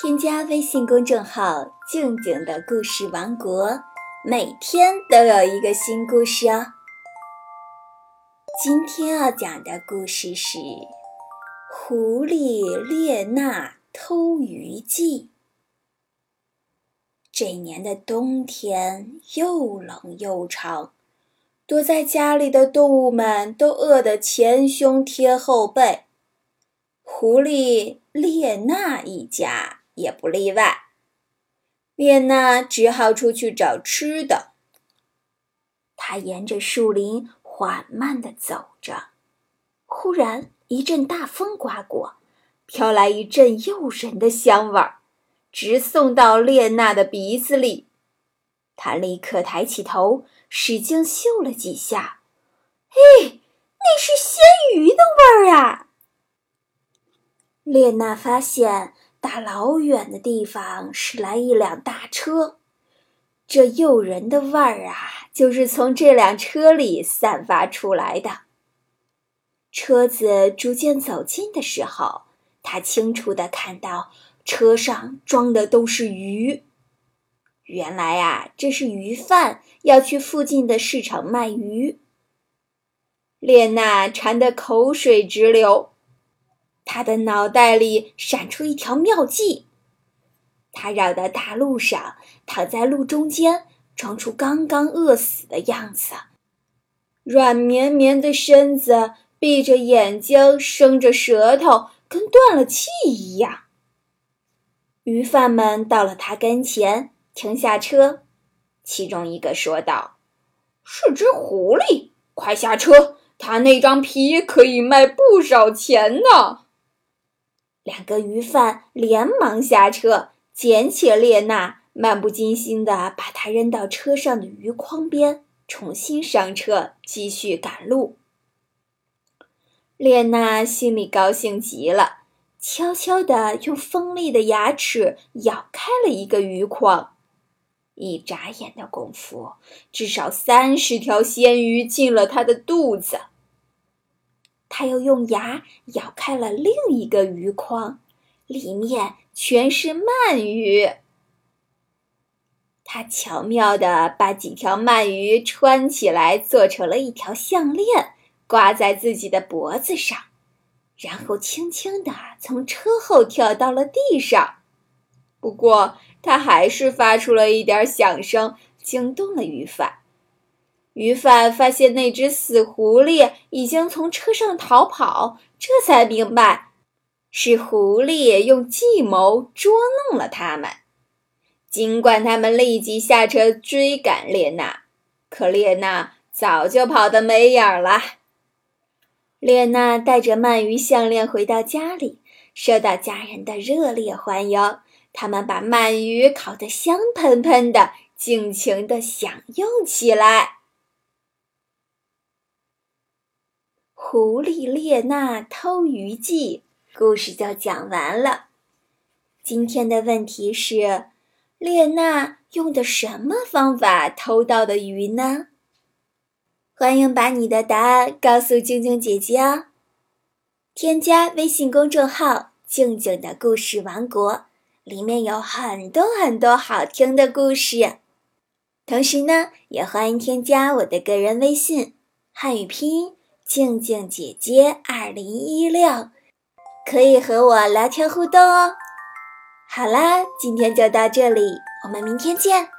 添加微信公众号“静静的故事王国”，每天都有一个新故事哦。今天要讲的故事是《狐狸列娜偷鱼记》。这年的冬天又冷又长，躲在家里的动物们都饿得前胸贴后背，狐狸列娜一家。也不例外。列娜只好出去找吃的。她沿着树林缓慢地走着，忽然一阵大风刮过，飘来一阵诱人的香味儿，直送到列娜的鼻子里。她立刻抬起头，使劲嗅了几下，嘿，那是鲜鱼的味儿啊！列娜发现。大老远的地方驶来一辆大车，这诱人的味儿啊，就是从这辆车里散发出来的。车子逐渐走近的时候，他清楚地看到车上装的都是鱼。原来啊，这是鱼贩要去附近的市场卖鱼。列娜馋得口水直流。他的脑袋里闪出一条妙计，他绕到大路上，躺在路中间，装出刚刚饿死的样子，软绵绵的身子，闭着眼睛，伸着舌头，跟断了气一样。鱼贩们到了他跟前，停下车，其中一个说道：“是只狐狸，快下车，它那张皮可以卖不少钱呢。”两个鱼贩连忙下车，捡起列娜，漫不经心地把她扔到车上的鱼筐边，重新上车，继续赶路。列娜心里高兴极了，悄悄地用锋利的牙齿咬开了一个鱼筐，一眨眼的功夫，至少三十条鲜鱼进了她的肚子。他又用牙咬开了另一个鱼筐，里面全是鳗鱼。他巧妙地把几条鳗鱼穿起来，做成了一条项链，挂在自己的脖子上，然后轻轻地从车后跳到了地上。不过，他还是发出了一点响声，惊动了鱼贩。鱼贩发现那只死狐狸已经从车上逃跑，这才明白是狐狸用计谋捉弄了他们。尽管他们立即下车追赶列娜，可列娜早就跑得没影儿了。列娜带着鳗鱼项链回到家里，受到家人的热烈欢迎。他们把鳗鱼烤得香喷喷的，尽情地享用起来。狐狸列娜偷鱼记故事就讲完了。今天的问题是：列娜用的什么方法偷到的鱼呢？欢迎把你的答案告诉静静姐姐哦。添加微信公众号“静静的故事王国”，里面有很多很多好听的故事。同时呢，也欢迎添加我的个人微信，汉语拼音。静静姐姐二零一六，可以和我聊天互动哦。好啦，今天就到这里，我们明天见。